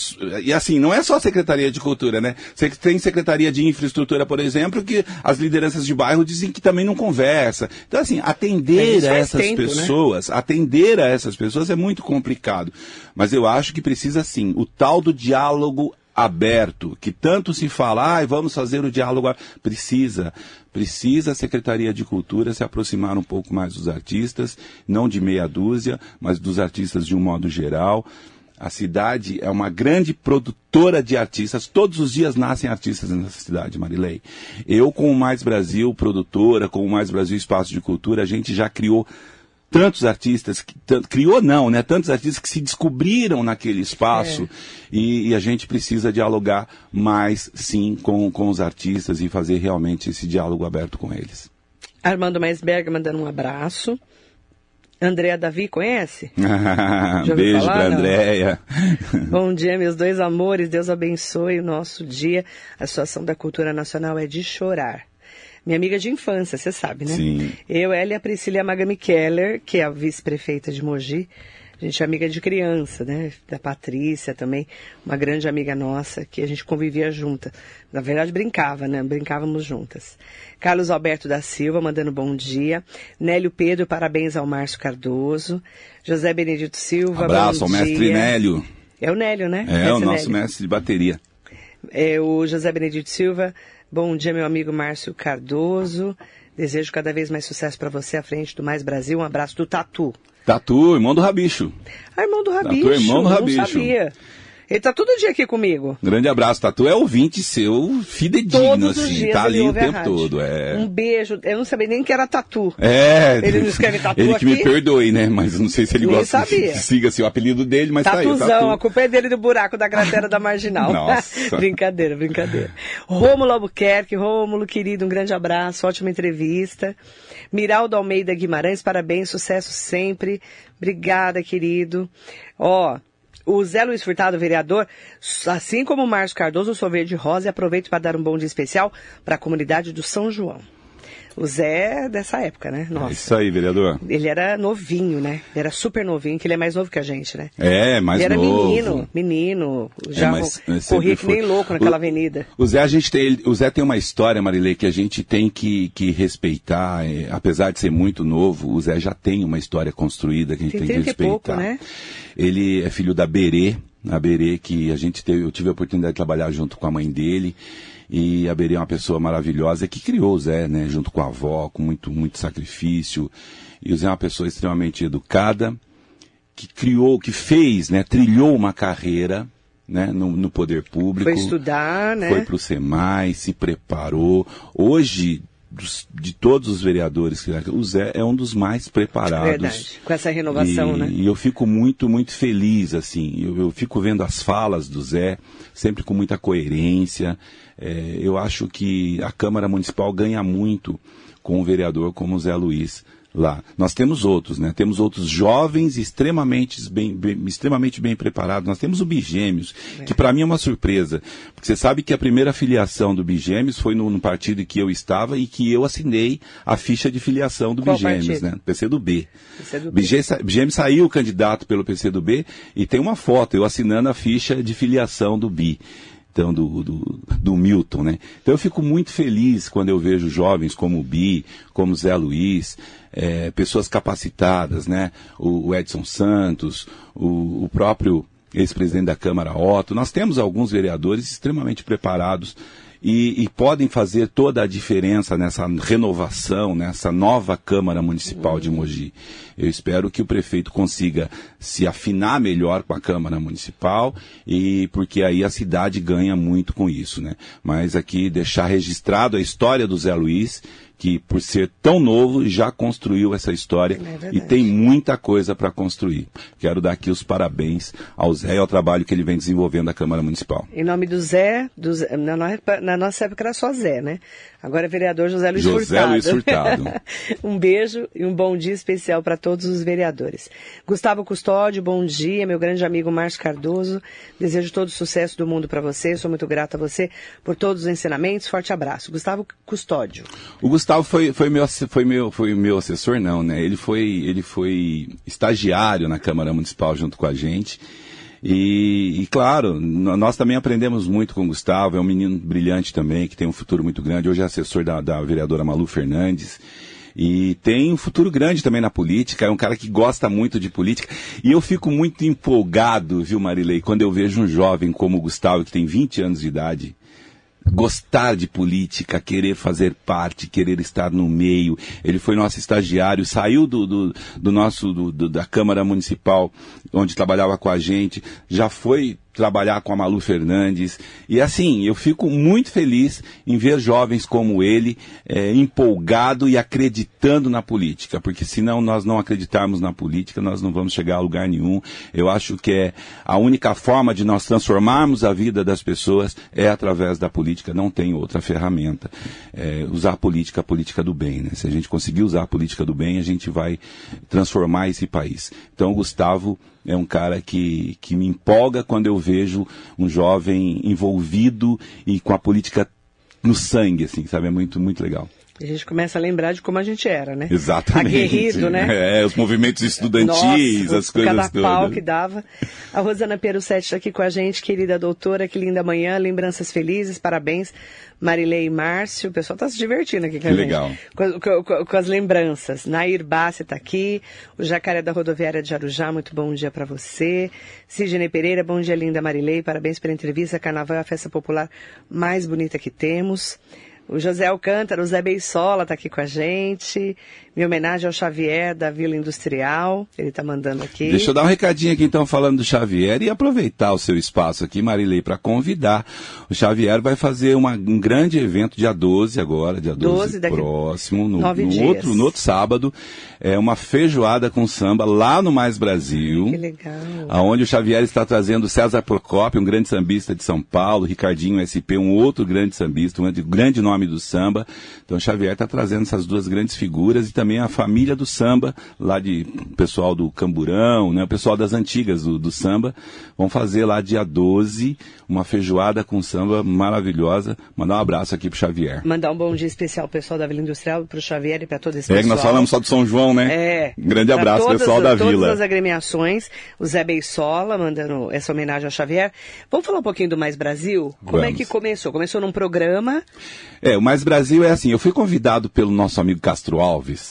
e, assim, não é só a Secretaria de Cultura, né? Você tem Secretaria de Infraestrutura, por exemplo, que as lideranças de bairro dizem que também não conversa. Então, assim, atender a essas tempo, né? pessoas, né? atender a essas pessoas é muito complicado. Mas eu acho que precisa, sim, o tal do diálogo aberto, que tanto se fala, ah, vamos fazer o diálogo. Precisa, precisa a Secretaria de Cultura se aproximar um pouco mais dos artistas, não de meia dúzia, mas dos artistas de um modo geral. A cidade é uma grande produtora de artistas. Todos os dias nascem artistas nessa cidade, Marilei. Eu, com o Mais Brasil, produtora, com o Mais Brasil Espaço de Cultura, a gente já criou tantos artistas, que, criou não, né? Tantos artistas que se descobriram naquele espaço é. e, e, a gente precisa dialogar mais, sim, com, com os artistas e fazer realmente esse diálogo aberto com eles. Armando Maisberg mandando um abraço. Andréa Davi, conhece? Beijo para Andréia. Bom dia, meus dois amores. Deus abençoe o nosso dia. A situação da cultura nacional é de chorar minha amiga de infância, você sabe, né? Sim. Eu, ela e a Priscila Magami Keller, que é a vice-prefeita de Mogi. A gente é amiga de criança, né? Da Patrícia também, uma grande amiga nossa, que a gente convivia junta. Na verdade, brincava, né? Brincávamos juntas. Carlos Alberto da Silva, mandando bom dia. Nélio Pedro, parabéns ao Márcio Cardoso. José Benedito Silva, Abraço ao dia. mestre Nélio. É o Nélio, né? É, o nosso Nélio. mestre de bateria. É o José Benedito Silva, Bom dia, meu amigo Márcio Cardoso. Desejo cada vez mais sucesso para você à frente do Mais Brasil. Um abraço do Tatu. Tatu, irmão do Rabicho. Ah, irmão do Rabicho. Tatu, irmão do Rabicho. Não sabia. Ele tá todo dia aqui comigo. Grande abraço, Tatu é ouvinte seu fidedigno, Todos assim. Os dias tá ali o tempo todo. É. Um beijo. Eu não sabia nem que era Tatu. É. Ele não escreve Tatu Ele que me perdoe, né? Mas não sei se ele nem gosta. Sabia. Siga-se o apelido dele, mas Tatuzão, tá aí. Tatu. a culpa é dele do buraco da cratera da Marginal. Nossa. brincadeira, brincadeira. Rômulo Albuquerque, Rômulo, querido, um grande abraço, ótima entrevista. Miraldo Almeida Guimarães, parabéns, sucesso sempre. Obrigada, querido. Ó, o Zé Luiz Furtado, vereador, assim como o Márcio Cardoso, sou verde rosa e aproveito para dar um bom dia especial para a comunidade do São João. O Zé é dessa época, né? Nossa. É isso aí, vereador. Ele era novinho, né? Ele era super novinho, que ele é mais novo que a gente, né? É, mais ele novo. Ele era menino, menino. É, já é, mas, mas corria que nem louco naquela o, avenida. O Zé, a gente tem, o Zé tem uma história, Marilei, que a gente tem que, que respeitar. É, apesar de ser muito novo, o Zé já tem uma história construída que a gente tem, tem que respeitar. Pouco, né? Ele é filho da Berê, a Berê que a gente teve, eu tive a oportunidade de trabalhar junto com a mãe dele. E a Berê é uma pessoa maravilhosa que criou o Zé, né, junto com a avó, com muito, muito sacrifício. E o Zé é uma pessoa extremamente educada, que criou, que fez, né, trilhou uma carreira né, no, no, poder público. Foi estudar, né? Foi para o SEMAI, se preparou. Hoje, dos, de todos os vereadores, o Zé é um dos mais preparados. Verdade, com essa renovação, e, né? E eu fico muito, muito feliz, assim. Eu, eu, fico vendo as falas do Zé, sempre com muita coerência. É, eu acho que a Câmara Municipal ganha muito com um vereador como o Zé Luiz lá. Nós temos outros, né? Temos outros jovens extremamente bem, bem extremamente bem preparados. Nós temos o Bigêmeos, é. que para mim é uma surpresa. Porque você sabe que a primeira filiação do Bigêmeos foi no, no, partido em que eu estava e que eu assinei a ficha de filiação do Qual Bigêmeos, né? PCdoB. PCdoB. Bigêmeos saiu candidato pelo PCdoB e tem uma foto, eu assinando a ficha de filiação do BI então, do, do, do, Milton, né? Então eu fico muito feliz quando eu vejo jovens como o Bi, como o Zé Luiz, é, pessoas capacitadas, né? O, o Edson Santos, o, o próprio ex-presidente da Câmara Otto. Nós temos alguns vereadores extremamente preparados e, e, podem fazer toda a diferença nessa renovação, nessa nova Câmara Municipal de Mogi. Eu espero que o prefeito consiga se afinar melhor com a Câmara Municipal e porque aí a cidade ganha muito com isso, né? Mas aqui deixar registrado a história do Zé Luiz, que por ser tão novo já construiu essa história é e tem muita coisa para construir. Quero dar aqui os parabéns ao Zé e ao trabalho que ele vem desenvolvendo na Câmara Municipal. Em nome do Zé, do Zé na, na, nossa época era só Zé, né? Agora é vereador José Luiz José Furtado. Luiz Furtado. um beijo e um bom dia especial para todos os vereadores. Gustavo Custódio, bom dia, meu grande amigo Márcio Cardoso. Desejo todo o sucesso do mundo para você. Sou muito grata a você por todos os ensinamentos. Forte abraço. Gustavo Custódio. O Gustavo foi, foi, meu, foi, meu, foi meu assessor, não, né? Ele foi, ele foi estagiário na Câmara Municipal junto com a gente. E, e, claro, nós também aprendemos muito com o Gustavo, é um menino brilhante também, que tem um futuro muito grande. Hoje é assessor da, da vereadora Malu Fernandes. E tem um futuro grande também na política, é um cara que gosta muito de política. E eu fico muito empolgado, viu, Marilei, quando eu vejo um jovem como o Gustavo, que tem 20 anos de idade, gostar de política, querer fazer parte, querer estar no meio. Ele foi nosso estagiário, saiu do, do, do nosso, do, da Câmara Municipal, onde trabalhava com a gente, já foi trabalhar com a Malu Fernandes. E assim, eu fico muito feliz em ver jovens como ele é, empolgado e acreditando na política, porque senão nós não acreditarmos na política, nós não vamos chegar a lugar nenhum. Eu acho que é a única forma de nós transformarmos a vida das pessoas é através da política, não tem outra ferramenta. É, usar a política, a política do bem. Né? Se a gente conseguir usar a política do bem, a gente vai transformar esse país. Então, Gustavo é um cara que, que me empolga quando eu vejo um jovem envolvido e com a política no sangue, assim, sabe? É muito, muito legal. A gente começa a lembrar de como a gente era, né? Exatamente. Aguerrido, né? É, os movimentos estudantis, Nossa, as coisas cada todas. pau que dava. A Rosana Perucete está aqui com a gente, querida doutora, que linda manhã, lembranças felizes, parabéns. Marilei e Márcio, o pessoal está se divertindo aqui com a legal. Com, com, com, as lembranças. Nair Bassi está aqui, o Jacaré da Rodoviária de Arujá, muito bom dia para você. Sidney Pereira, bom dia linda Marilei, parabéns pela entrevista. Carnaval é a festa popular mais bonita que temos. O José Alcântara, o Zé Beisola está aqui com a gente. Minha homenagem ao Xavier da Vila Industrial. Ele está mandando aqui. Deixa eu dar um recadinho aqui então falando do Xavier e aproveitar o seu espaço aqui, Marilei, para convidar. O Xavier vai fazer uma, um grande evento dia 12 agora, dia 12, 12 próximo, no, no outro, no outro sábado. É uma feijoada com samba lá no Mais Brasil. Que legal. Aonde o Xavier está trazendo César Procópio, um grande sambista de São Paulo, Ricardinho SP, um outro grande sambista, um grande nome do samba. Então o Xavier está trazendo essas duas grandes figuras e também a família do samba, lá de pessoal do Camburão, né, o pessoal das antigas do, do samba, vão fazer lá dia 12 uma feijoada com samba maravilhosa. Mandar um abraço aqui pro Xavier. Mandar um bom dia especial pro pessoal da Vila Industrial, pro Xavier e para todo esse pessoal. É que nós falamos só do São João, né? É. grande abraço, todas, pessoal da todas Vila. Todas as agremiações, o Zé Beisola mandando essa homenagem ao Xavier. Vamos falar um pouquinho do Mais Brasil? Como Vamos. é que começou? Começou num programa. É, o Mais Brasil é assim, eu fui convidado pelo nosso amigo Castro Alves.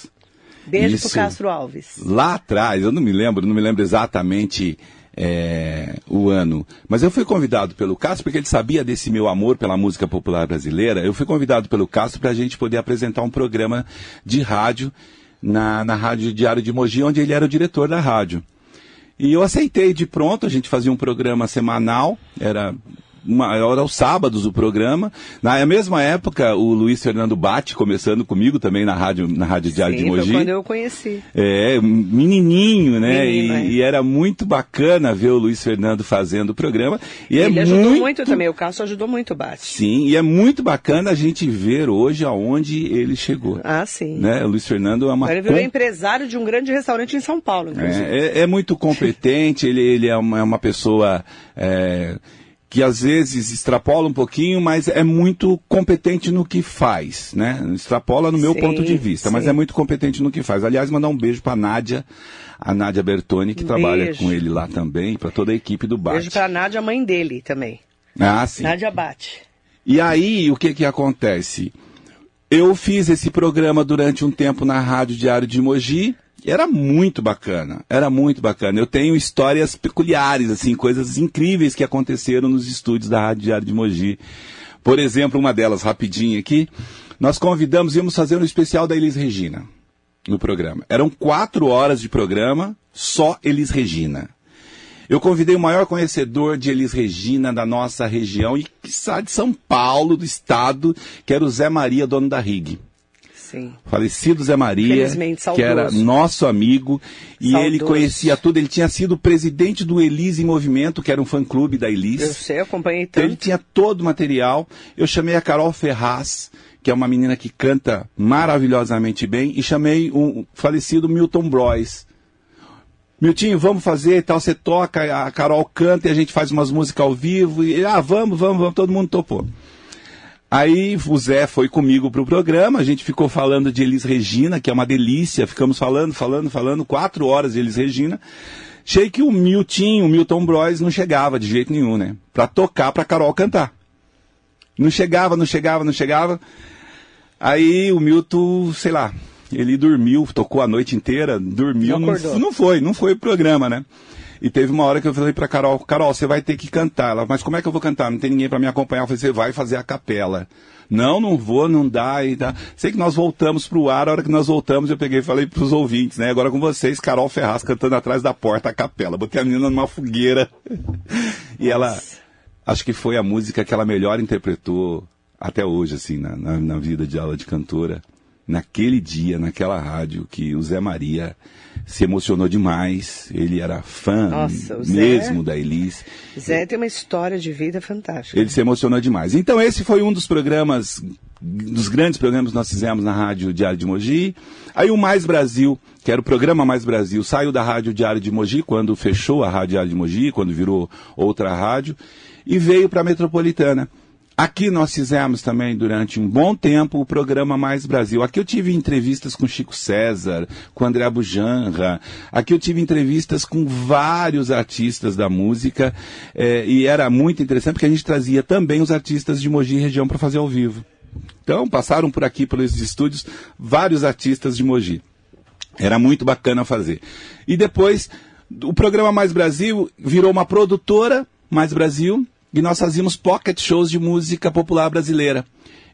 Beijo Isso, pro Castro Alves. Lá atrás, eu não me lembro, não me lembro exatamente é, o ano. Mas eu fui convidado pelo Castro, porque ele sabia desse meu amor pela música popular brasileira. Eu fui convidado pelo Castro para a gente poder apresentar um programa de rádio na, na Rádio Diário de Mogi, onde ele era o diretor da rádio. E eu aceitei de pronto, a gente fazia um programa semanal, era era aos sábados o programa. Na mesma época, o Luiz Fernando Bate, começando comigo também na rádio, na rádio Diário Sim, de Mogi. Foi quando eu conheci. É, menininho, né? Menino, e, é. e era muito bacana ver o Luiz Fernando fazendo o programa. E Ele é ajudou muito, muito também, o Cássio ajudou muito o Bate. Sim, e é muito bacana a gente ver hoje aonde ele chegou. Ah, sim. Né? O Luiz Fernando é uma Agora ele virou com- empresário de um grande restaurante em São Paulo, inclusive. é, é- é muito competente, ele, ele é, uma, é uma pessoa é, que às vezes extrapola um pouquinho, mas é muito competente no que faz, né? Extrapola no meu Sim, ponto de vista, mas sim. é muito competente no que faz. Aliás, mandar um beijo para Nádia, a Nádia Bertoni, que trabalha Beijo. com ele lá também, para toda a equipe do Bate. Beijo pra Nádia, a mãe dele também. Ah, sim. Nádia Bate. E aí, o que que acontece? Eu fiz esse programa durante um tempo na Rádio Diário de Mogi. Era muito bacana, era muito bacana. Eu tenho histórias peculiares, assim, coisas incríveis que aconteceram nos estúdios da Rádio Diário de Mogi. Por exemplo, uma delas, rapidinho aqui, nós convidamos, íamos fazer um especial da Elis Regina no programa. Eram quatro horas de programa, só Elis Regina. Eu convidei o maior conhecedor de Elis Regina da nossa região e quiçá de São Paulo, do estado, que era o Zé Maria, dono da RIG. Sim. Falecido Zé Maria, que era nosso amigo, e Saudoso. ele conhecia tudo. Ele tinha sido presidente do Elis em Movimento, que era um fã-clube da Elis. Eu sei, acompanhei Então, ele tanto. tinha todo o material. Eu chamei a Carol Ferraz, que é uma menina que canta maravilhosamente bem, e chamei o falecido Milton Blois. Miltinho, vamos fazer e tal, você toca, a Carol canta e a gente faz umas músicas ao vivo. E, ah, vamos, vamos, vamos, todo mundo topou. Aí o Zé foi comigo pro programa, a gente ficou falando de Elis Regina, que é uma delícia, ficamos falando, falando, falando, quatro horas de Elis Regina. Achei que o Miltinho, o Milton Blois, não chegava de jeito nenhum, né? Pra tocar pra Carol cantar. Não chegava, não chegava, não chegava. Aí o Milton, sei lá, ele dormiu, tocou a noite inteira, dormiu, Não não foi, não foi o programa, né? E teve uma hora que eu falei pra Carol, Carol, você vai ter que cantar. Ela, mas como é que eu vou cantar? Não tem ninguém pra me acompanhar. Eu falei, você vai fazer a capela. Não, não vou, não dá. E tá. Sei que nós voltamos pro ar, a hora que nós voltamos eu peguei e falei pros ouvintes, né? Agora com vocês, Carol Ferraz cantando atrás da porta a capela. Botei a menina numa fogueira. e ela, acho que foi a música que ela melhor interpretou até hoje, assim, na, na, na vida de aula de cantora. Naquele dia, naquela rádio, que o Zé Maria se emocionou demais. Ele era fã Nossa, o Zé- mesmo da Elis. Zé tem uma história de vida fantástica. Ele se emocionou demais. Então esse foi um dos programas, dos grandes programas que nós fizemos na Rádio Diário de Mogi. Aí o Mais Brasil, que era o programa Mais Brasil, saiu da Rádio Diário de Mogi, quando fechou a Rádio Diário de Mogi, quando virou outra rádio, e veio para a Metropolitana. Aqui nós fizemos também durante um bom tempo o programa Mais Brasil. Aqui eu tive entrevistas com Chico César, com André Bujanra. Aqui eu tive entrevistas com vários artistas da música eh, e era muito interessante porque a gente trazia também os artistas de Mogi região para fazer ao vivo. Então passaram por aqui pelos estúdios vários artistas de Mogi. Era muito bacana fazer. E depois, o programa Mais Brasil virou uma produtora, Mais Brasil, e nós fazíamos pocket shows de música popular brasileira.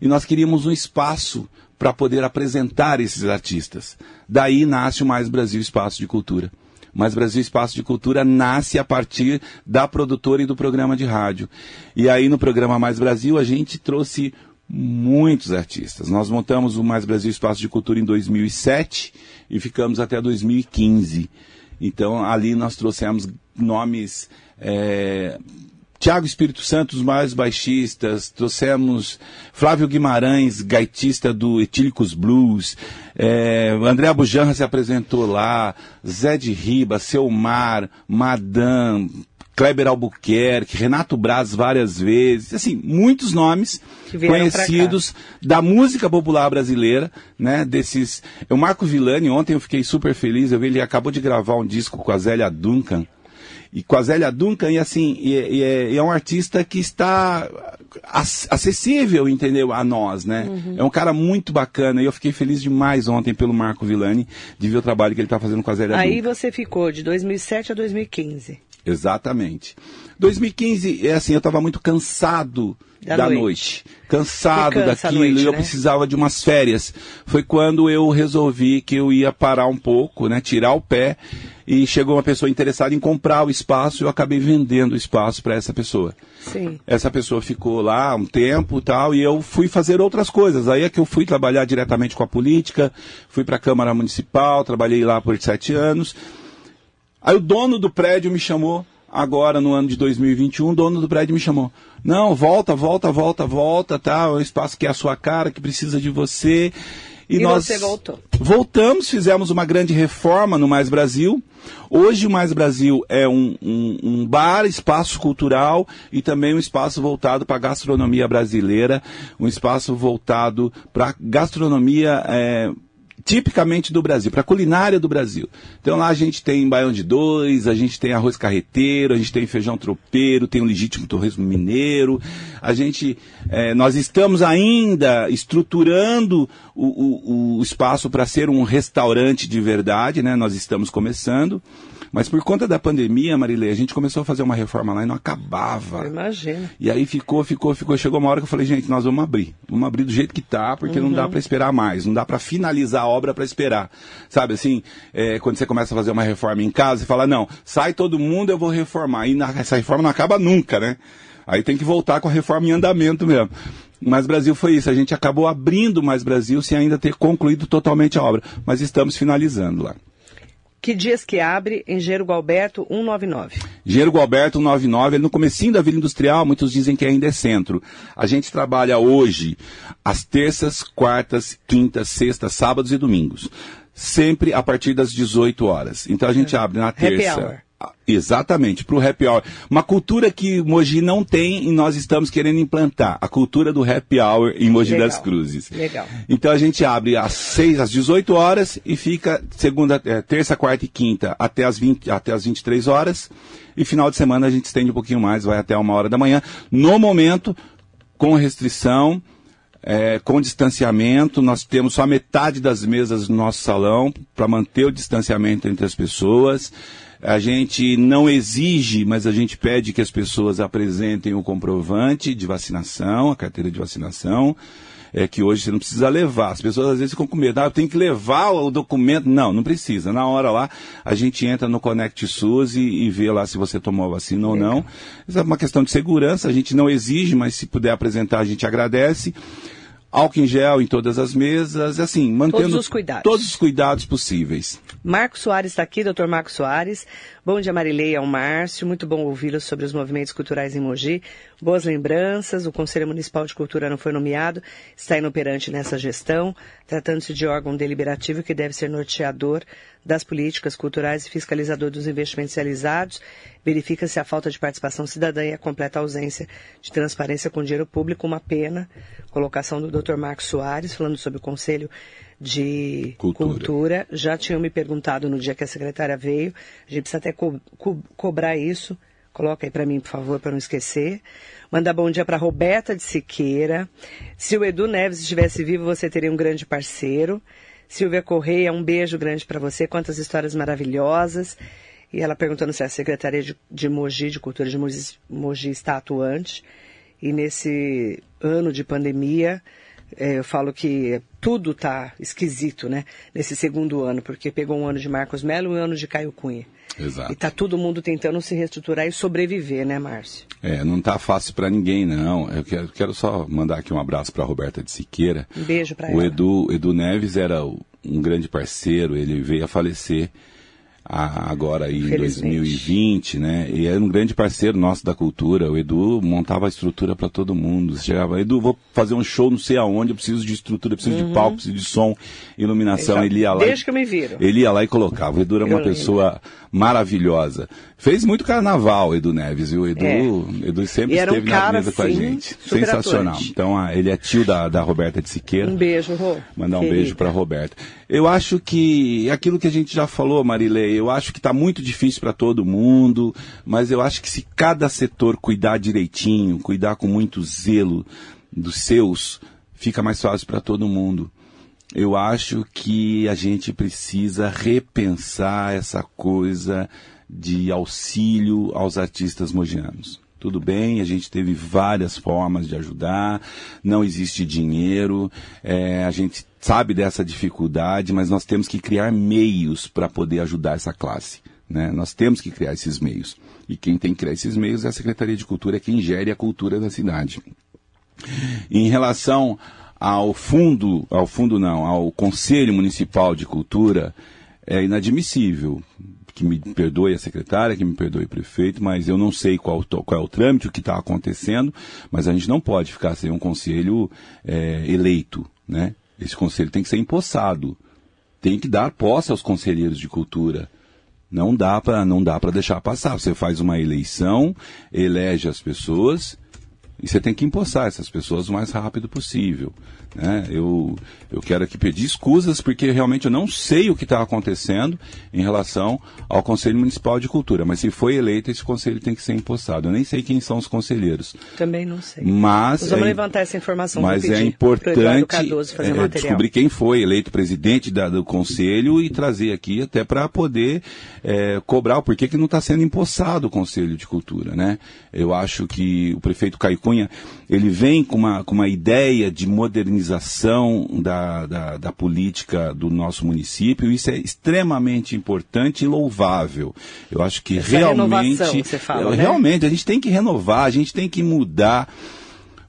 E nós queríamos um espaço para poder apresentar esses artistas. Daí nasce o Mais Brasil Espaço de Cultura. Mais Brasil Espaço de Cultura nasce a partir da produtora e do programa de rádio. E aí no programa Mais Brasil a gente trouxe muitos artistas. Nós montamos o Mais Brasil Espaço de Cultura em 2007 e ficamos até 2015. Então ali nós trouxemos nomes é, Tiago Espírito Santo, os maiores baixistas, trouxemos Flávio Guimarães, gaitista do Etílicos Blues, é, André Abujanra se apresentou lá, Zé de Riba, Selmar, Madame, Kleber Albuquerque, Renato Braz várias vezes, assim, muitos nomes conhecidos da música popular brasileira, né, desses... O Marco Villani, ontem eu fiquei super feliz, eu vi ele acabou de gravar um disco com a Zélia Duncan, e com a Zélia Duncan, e assim, e, e é, e é um artista que está ac- acessível, entendeu, a nós, né? É um cara muito bacana, e eu fiquei feliz demais ontem pelo Marco Villani, de ver o trabalho que ele está fazendo com a Zélia Aí Duncan. você ficou de 2007 a 2015. Exatamente. 2015, é assim, eu estava muito cansado da, da noite. noite. Cansado daquilo, noite, eu né? precisava de umas férias. Foi quando eu resolvi que eu ia parar um pouco, né, tirar o pé, e chegou uma pessoa interessada em comprar o espaço, eu acabei vendendo o espaço para essa pessoa. Sim. Essa pessoa ficou lá um tempo tal, e eu fui fazer outras coisas. Aí é que eu fui trabalhar diretamente com a política, fui para a Câmara Municipal, trabalhei lá por sete anos. Aí o dono do prédio me chamou agora no ano de 2021, o dono do prédio me chamou. Não, volta, volta, volta, volta, tá? O espaço que é a sua cara, que precisa de você. E, e nós você voltou. Voltamos, fizemos uma grande reforma no Mais Brasil. Hoje o Mais Brasil é um, um, um bar, espaço cultural e também um espaço voltado para a gastronomia brasileira, um espaço voltado para gastronomia é, tipicamente do Brasil, para a culinária do Brasil. Então lá a gente tem baião de dois, a gente tem arroz carreteiro, a gente tem feijão tropeiro, tem o legítimo torresmo mineiro. A gente, é, nós estamos ainda estruturando o, o, o espaço para ser um restaurante de verdade, né? Nós estamos começando. Mas por conta da pandemia, Marilei, a gente começou a fazer uma reforma lá e não acabava. Imagina. E aí ficou, ficou, ficou. Chegou uma hora que eu falei, gente, nós vamos abrir. Vamos abrir do jeito que tá, porque uhum. não dá uhum. para esperar mais. Não dá para finalizar a obra para esperar. Sabe assim, é, quando você começa a fazer uma reforma em casa, você fala, não, sai todo mundo, eu vou reformar. E na, essa reforma não acaba nunca, né? Aí tem que voltar com a reforma em andamento mesmo. Mais Brasil foi isso. A gente acabou abrindo Mais Brasil sem ainda ter concluído totalmente a obra. Mas estamos finalizando lá. Que dias que abre em Gero Gualberto 199? Gero Gualberto 199, é no comecinho da Vila Industrial, muitos dizem que ainda é centro. A gente trabalha hoje às terças, quartas, quintas, sextas, sábados e domingos. Sempre a partir das 18 horas. Então a gente é. abre na terça. Exatamente, para o happy hour. Uma cultura que Mogi não tem e nós estamos querendo implantar. A cultura do happy hour em Mogi Legal. das Cruzes. Legal. Então a gente abre às 6, às 18 horas e fica segunda, é, terça, quarta e quinta até as, 20, até as 23 horas. E final de semana a gente estende um pouquinho mais, vai até uma hora da manhã. No momento, com restrição, é, com distanciamento, nós temos só metade das mesas no nosso salão para manter o distanciamento entre as pessoas. A gente não exige, mas a gente pede que as pessoas apresentem o comprovante de vacinação, a carteira de vacinação. É que hoje você não precisa levar. As pessoas às vezes ficam com medo. Ah, eu tenho que levar o documento. Não, não precisa. Na hora lá, a gente entra no Connect SUS e, e vê lá se você tomou a vacina ou não. Isso é uma questão de segurança. A gente não exige, mas se puder apresentar, a gente agradece álcool em gel em todas as mesas, assim, mantendo todos os cuidados, todos os cuidados possíveis. Marcos Soares está aqui, doutor Marcos Soares. Bom dia, Marileia, ao Márcio. Muito bom ouvi-lo sobre os movimentos culturais em Mogi. Boas lembranças. O Conselho Municipal de Cultura não foi nomeado, está inoperante nessa gestão, tratando-se de órgão deliberativo que deve ser norteador das políticas culturais e fiscalizador dos investimentos realizados. Verifica-se a falta de participação cidadã e a completa ausência de transparência com dinheiro público. Uma pena. Colocação do Dr. Marcos Soares, falando sobre o Conselho de cultura. cultura. Já tinham me perguntado no dia que a secretária veio. A gente precisa até co co cobrar isso. Coloca aí para mim, por favor, para não esquecer. Mandar bom dia para Roberta de Siqueira. Se o Edu Neves estivesse vivo, você teria um grande parceiro. Silvia Correia, um beijo grande para você. Quantas histórias maravilhosas. E ela perguntando se a Secretaria de, de Mogi, de Cultura de Mogi, Mogi está atuante. E nesse ano de pandemia, é, eu falo que tudo está esquisito, né? Nesse segundo ano, porque pegou um ano de Marcos Melo e um ano de Caio Cunha. Exato. E está todo mundo tentando se reestruturar e sobreviver, né, Márcio? É, não está fácil para ninguém, não. Eu quero, quero, só mandar aqui um abraço para Roberta de Siqueira. Um beijo para ela. O Edu, Edu Neves era um grande parceiro, ele veio a falecer agora aí em 2020, né? E era um grande parceiro nosso da cultura. O Edu montava a estrutura para todo mundo. Chegava, Edu, vou fazer um show não sei aonde, eu preciso de estrutura, eu preciso uhum. de palco, preciso de som, iluminação. Ele ia lá. Desde que eu me viro. Ele ia lá e colocava. O Edu era uma eu pessoa lembro. maravilhosa. Fez muito carnaval, Edu Neves, e o Edu, é. Edu sempre esteve um na mesa com a gente. Sensacional. Atuante. Então, ele é tio da, da Roberta de Siqueira. Um beijo, Rô. Mandar um beijo para Roberta. Eu acho que aquilo que a gente já falou, Marilei, eu acho que está muito difícil para todo mundo, mas eu acho que se cada setor cuidar direitinho, cuidar com muito zelo dos seus, fica mais fácil para todo mundo. eu acho que a gente precisa repensar essa coisa de auxílio aos artistas mogianos. Tudo bem, a gente teve várias formas de ajudar, não existe dinheiro, é, a gente sabe dessa dificuldade, mas nós temos que criar meios para poder ajudar essa classe. Né? Nós temos que criar esses meios. E quem tem que criar esses meios é a Secretaria de Cultura, é quem gere a cultura da cidade. Em relação ao fundo, ao fundo não, ao Conselho Municipal de Cultura, é inadmissível. Que me perdoe a secretária, que me perdoe o prefeito, mas eu não sei qual, qual é o trâmite, o que está acontecendo, mas a gente não pode ficar sem um conselho é, eleito, né? Esse conselho tem que ser empossado. Tem que dar posse aos conselheiros de cultura. Não dá para não dá para deixar passar. Você faz uma eleição, elege as pessoas e você tem que empossar essas pessoas o mais rápido possível. Né? Eu, eu quero aqui pedir escusas porque realmente eu não sei o que está acontecendo em relação ao Conselho Municipal de Cultura, mas se foi eleito, esse conselho tem que ser empossado. Eu nem sei quem são os conselheiros. Também não sei. Mas Nós vamos é, levantar essa informação. Mas é importante é, descobrir quem foi eleito presidente da, do conselho e trazer aqui até para poder é, cobrar o porquê que não está sendo empossado o Conselho de Cultura. Né? Eu acho que o prefeito Caio Cunha ele vem com uma, com uma ideia de modernização da, da, da política do nosso município, isso é extremamente importante e louvável. Eu acho que Essa realmente. Você fala, né? Realmente, a gente tem que renovar, a gente tem que mudar.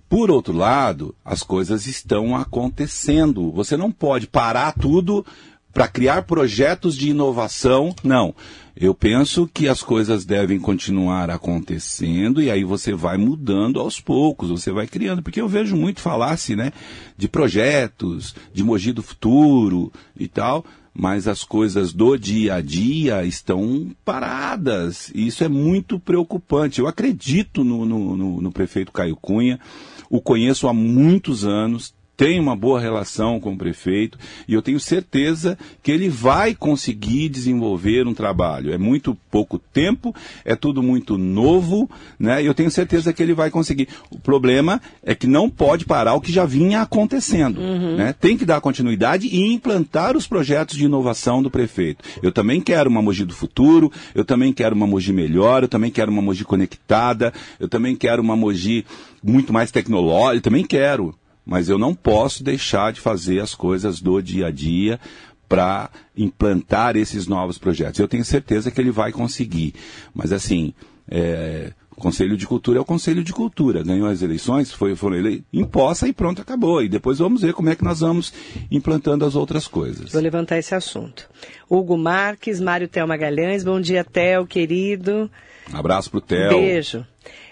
Por outro lado, as coisas estão acontecendo. Você não pode parar tudo para criar projetos de inovação. Não. Eu penso que as coisas devem continuar acontecendo e aí você vai mudando aos poucos, você vai criando, porque eu vejo muito falar-se, né, de projetos, de Mogi do futuro e tal, mas as coisas do dia a dia estão paradas. E isso é muito preocupante. Eu acredito no, no, no, no prefeito Caio Cunha, o conheço há muitos anos, tem uma boa relação com o prefeito e eu tenho certeza que ele vai conseguir desenvolver um trabalho. É muito pouco tempo, é tudo muito novo, né? E eu tenho certeza que ele vai conseguir. O problema é que não pode parar o que já vinha acontecendo, Uhum. né? Tem que dar continuidade e implantar os projetos de inovação do prefeito. Eu também quero uma Mogi do futuro, eu também quero uma Mogi melhor, eu também quero uma Mogi conectada, eu também quero uma Mogi muito mais tecnológica, eu também quero mas eu não posso deixar de fazer as coisas do dia a dia para implantar esses novos projetos. Eu tenho certeza que ele vai conseguir. Mas assim, é, o Conselho de Cultura é o Conselho de Cultura. Ganhou as eleições, foi, foram ele imposta e pronto, acabou. E depois vamos ver como é que nós vamos implantando as outras coisas. Vou levantar esse assunto. Hugo Marques, Mário Tel Magalhães, bom dia, Tel, querido. Abraço pro Theo. Beijo.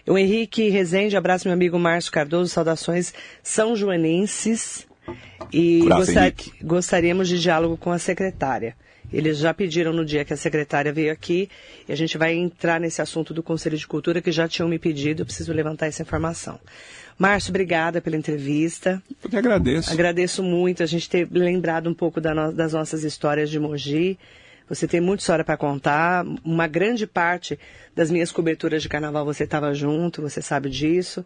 O Henrique Rezende, abraço meu amigo Márcio Cardoso, saudações são joanenses. E gostar- gostaríamos de diálogo com a secretária. Eles já pediram no dia que a secretária veio aqui e a gente vai entrar nesse assunto do Conselho de Cultura que já tinham me pedido, eu preciso levantar essa informação. Márcio, obrigada pela entrevista. Eu que agradeço. Agradeço muito a gente ter lembrado um pouco das nossas histórias de Mogi. Você tem muita história para contar. Uma grande parte das minhas coberturas de carnaval você estava junto, você sabe disso.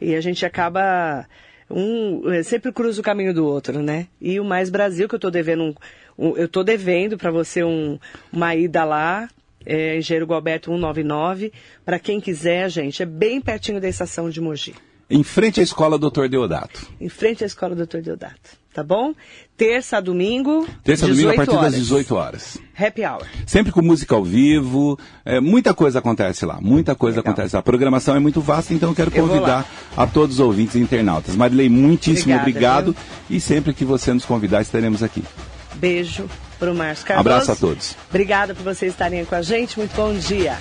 E a gente acaba um eh, sempre cruza o caminho do outro, né? E o Mais Brasil que eu estou devendo um, um- eu tô devendo para você um- uma ida lá é, Engenheiro Gualberto 199 para quem quiser, gente, é bem pertinho da estação de Mogi Em frente à escola Dr. Deodato. em frente à escola Dr. Deodato. Tá bom? Terça a domingo. Terça a domingo a 18 partir das horas. 18 horas. Happy hour. Sempre com música ao vivo, é, muita coisa acontece lá, muita coisa Legal. acontece lá. A programação é muito vasta, então eu quero Eu convidar a todos os ouvintes e internautas. Marilei, muitíssimo Obrigada, obrigado e sempre que você nos convidar estaremos aqui. Beijo pro Márcio Cardoso. Abraço a todos. Obrigada por vocês estarem com a gente. Muito bom dia.